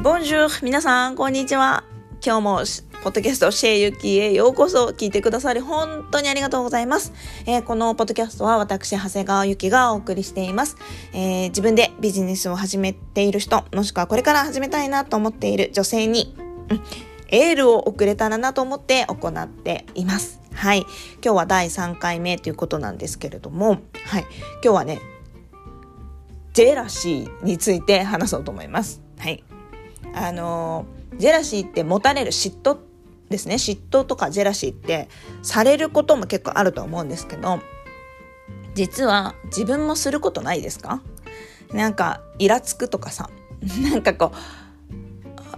ボンジュール皆さん、こんにちは。今日も、ポッドキャスト、シェイユキへようこそ聞いてくださり、本当にありがとうございます。えー、このポッドキャストは私、長谷川ゆきがお送りしています。えー、自分でビジネスを始めている人、もしくはこれから始めたいなと思っている女性に、うん、エールを送れたらなと思って行っています。はい。今日は第3回目ということなんですけれども、はい。今日はね、ジェラシーについて話そうと思います。はい。あのジェラシーって持たれる嫉妬ですね。嫉妬とかジェラシーってされることも結構あると思うんですけど実は自分もすることないですか？なんかイラつくとかさ。なんかこ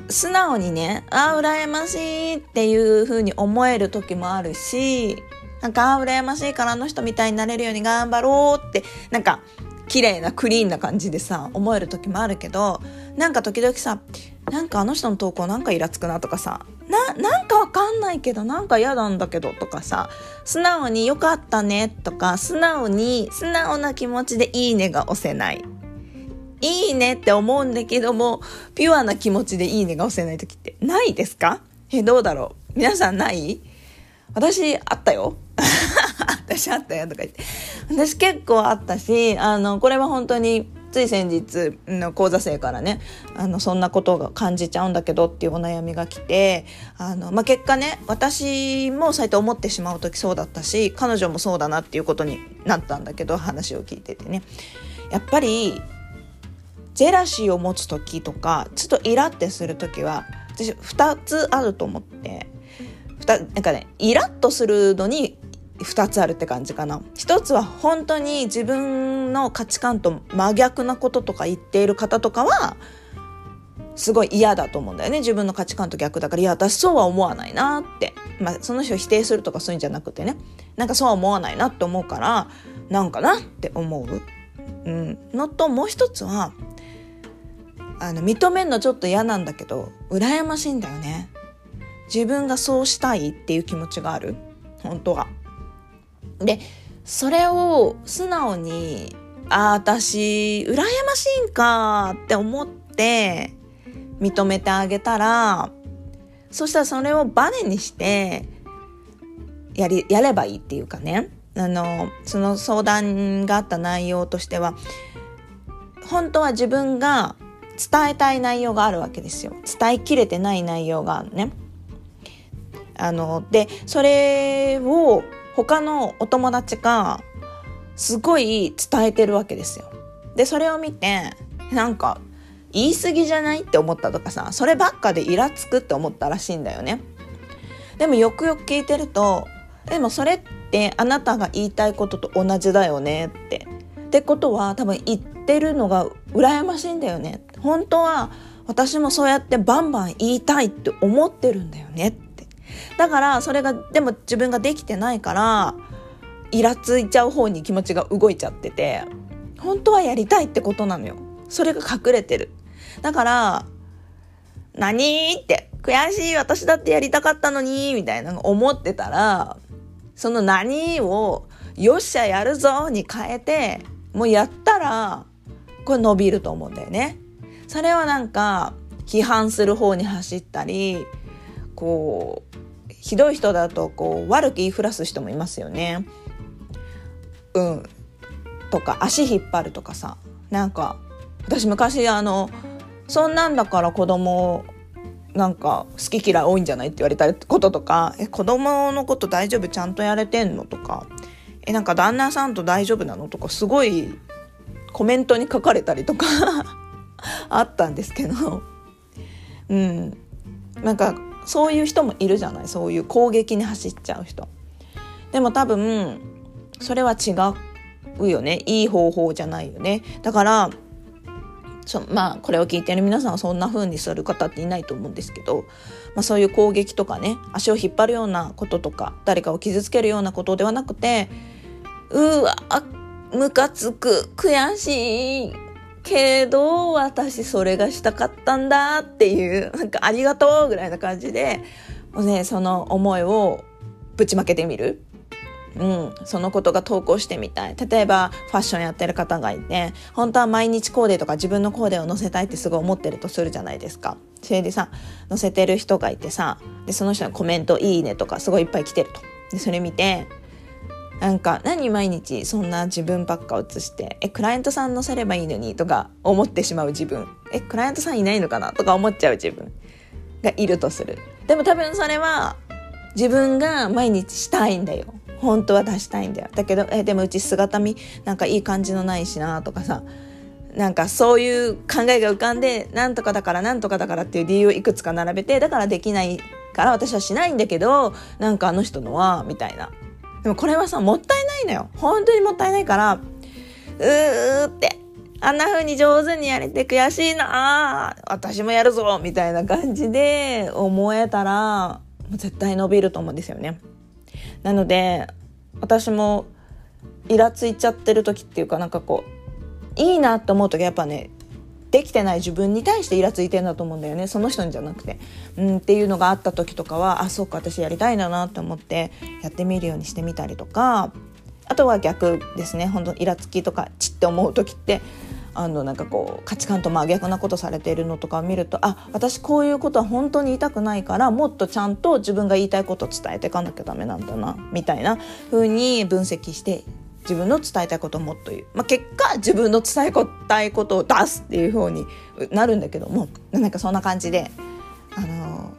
う素直にねああ羨ましいっていう風に思える時もあるしなんかああ羨ましいからあの人みたいになれるように頑張ろうってなんか綺麗なクリーンな感じでさ思える時もあるけどなんか時々さなんかあの人の投稿なんかイラつくなとかさ。ななんかわかんないけどなんか嫌なんだけどとかさ。素直によかったねとか素直に素直な気持ちでいいねが押せない。いいねって思うんだけどもピュアな気持ちでいいねが押せない時ってないですか？えどうだろう？皆さんない？私あったよ。私あったよとか言って。私結構あったしあのこれは本当につい先日の講座生からねあのそんなことが感じちゃうんだけどっていうお悩みが来てあの、まあ、結果ね私もそうやって思ってしまう時そうだったし彼女もそうだなっていうことになったんだけど話を聞いててね。やっぱりジェラシーを持つ時とかちょっとイラってする時は私2つあると思って。なんかねイラッとするのに2つあるって感じかな。一つは本当に自分の価値観と真逆なこととか言っている方とかはすごい嫌だと思うんだよね。自分の価値観と逆だから。いや私そうは思わないなって、まあ、その人を否定するとかそういうんじゃなくてね。なんかそうは思わないなって思うからなんかなって思う、うん、のともう一つはあの認めるのちょっと嫌なんだけど羨ましいんだよね。自分がそうしたいっていう気持ちがある。本当は。でそれを素直にああ私羨ましいんかって思って認めてあげたらそしたらそれをバネにしてやりやればいいっていうかね。あのその相談があった内容としては本当は自分が伝えたい内容があるわけですよ。伝えきれてない内容があるね。あのでそれを他のお友達がすごい伝えてるわけですよ。でそれを見てなんか言い過ぎじゃないって思ったとかさそればっかでイラつくって思ったらしいんだよね。でもよくよく聞いてるとでもそれってあなたが言いたいことと同じだよねって。ってことは多分言ってるのが羨ましいんだよね。本当は私もそうやってバンバン言いたいって思ってるんだよねだからそれがでも自分ができてないからイラついちゃう方に気持ちが動いちゃってて本当はやりたいってことなのよ。それが隠れてる。だから何って悔しい私だってやりたかったのにみたいなの思ってたらその何をよっしゃやるぞに変えてもうやったらこれ伸びると思うんだよね。それはなんか批判する方に走ったりこうひどい人だとこう悪く言いふらす人もいますよね。うん。とか足引っ張るとかさ。なんか私昔あのそんなんだから子供なんか好き嫌い多いんじゃないって言われたこととかえ子供のこと大丈夫？ちゃんとやれてんの？とか。えなんか旦那さんと大丈夫なの？とかすごいコメントに書かれたりとか あったんですけど。うん。なんかそういう人もいるじゃない。そういう攻撃に走っちゃう人。でも多分それは違うよね。いい方法じゃないよね。だからそまあこれを聞いてる皆さんはそんな風にする方っていないと思うんですけど、まあ、そういう攻撃とかね足を引っ張るようなこととか誰かを傷つけるようなことではなくてうわムカつく悔しいけど私それがしたかったんだっていうなんかありがとうぐらいな感じでもうねその思いをぶちまけてみる、うん、そのことが投稿してみたい。例えば、ファッションやってる方がいて、本当は毎日コーデとか自分のコーデを載せたいってすごい思ってるとするじゃないですか。それでさ、載せてる人がいてさ、で、その人のコメント、いいねとかすごいいっぱい来てると。で、それ見て、なんか、何毎日そんな自分ばっか写して、え、クライアントさん載せればいいのにとか思ってしまう自分。え、クライアントさんいないのかなとか思っちゃう自分がいるとする。でも多分それは、自分が毎日したいんだよ。本当は出したいんだよ。だけど、え、でもうち姿見なんかいい感じのないしなとかさ、なんかそういう考えが浮かんで、なんとかだからなんとかだからっていう理由をいくつか並べて、だからできないから私はしないんだけど、なんかあの人のは、みたいな。でもこれはさ、もったいないのよ。本当にもったいないから、うーって、あんな風に上手にやれて悔しいな私もやるぞみたいな感じで思えたら、絶対伸びると思うんですよね。なので私もイラついちゃってる時っていうかなんかこういいなって思う時やっぱねできてない自分に対してイラついてんだと思うんだよね。その人にじゃなくて、うん、っていうのがあった時とかはあそうか私やりたいんだなって思ってやってみるようにしてみたりとか。あとは逆ですね。本当イラつきとかちって思う時ってあのなんかこう価値観と真逆なことされているのとかを見るとあ私こういうことは本当に言いたくないからもっとちゃんと自分が言いたいことを伝えていかなきゃダメなんだなみたいな風に分析して自分の伝えたいことをもっと言う、まあ、結果自分の伝えたいことを出すっていう風になるんだけどもなんかそんな感じであの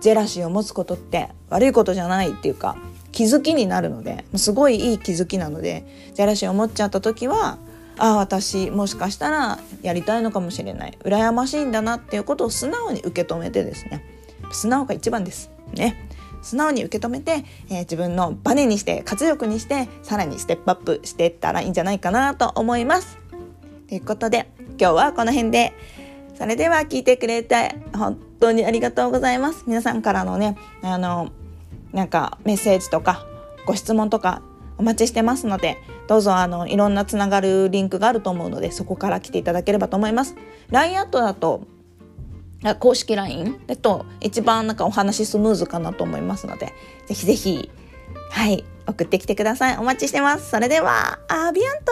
ジェラシーを持つことって悪いことじゃないっていうか気づきになるのですごいいい気づきなのでジェラシーを持っちゃった時はああ私もしかしたらやりたいのかもしれない。羨ましいんだなっていうことを素直に受け止めてですね。素直が一番です。ね。素直に受け止めて、えー、自分のバネにして活力にしてさらにステップアップしていったらいいんじゃないかなと思います。ということで今日はこの辺で。それでは聞いてくれて本当にありがとうございます。皆さんからのねあのなんかメッセージとかご質問とかお待ちしてますので、どうぞあの、いろんなつながるリンクがあると思うので、そこから来ていただければと思います。LINE アットだと、公式 LINE だと一番なんかお話スムーズかなと思いますので、ぜひぜひ、はい、送ってきてください。お待ちしてます。それでは、アビアント